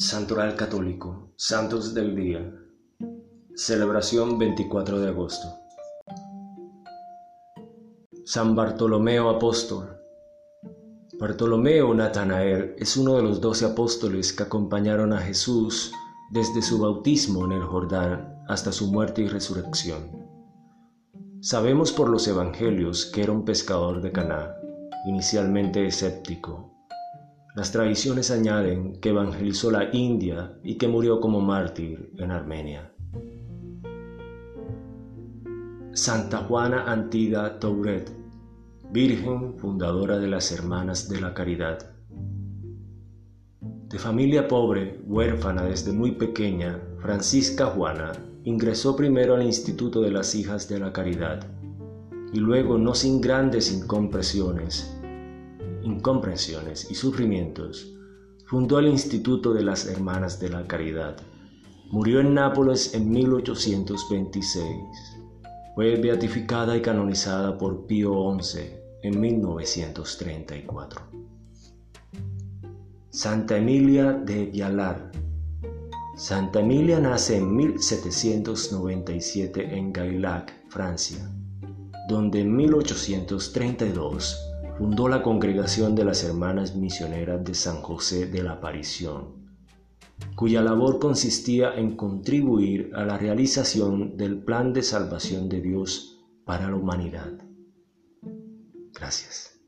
Santoral Católico, Santos del Día, celebración 24 de agosto. San Bartolomeo Apóstol. Bartolomeo Natanael es uno de los doce apóstoles que acompañaron a Jesús desde su bautismo en el Jordán hasta su muerte y resurrección. Sabemos por los evangelios que era un pescador de Caná, inicialmente escéptico, las tradiciones añaden que evangelizó la India y que murió como mártir en Armenia. Santa Juana Antida Touret, Virgen fundadora de las Hermanas de la Caridad. De familia pobre, huérfana desde muy pequeña, Francisca Juana ingresó primero al Instituto de las Hijas de la Caridad y luego, no sin grandes incompresiones, incomprensiones y sufrimientos, fundó el Instituto de las Hermanas de la Caridad. Murió en Nápoles en 1826. Fue beatificada y canonizada por Pío XI en 1934. Santa Emilia de Vialar. Santa Emilia nace en 1797 en Gaillac, Francia, donde en 1832 fundó la Congregación de las Hermanas Misioneras de San José de la Aparición, cuya labor consistía en contribuir a la realización del plan de salvación de Dios para la humanidad. Gracias.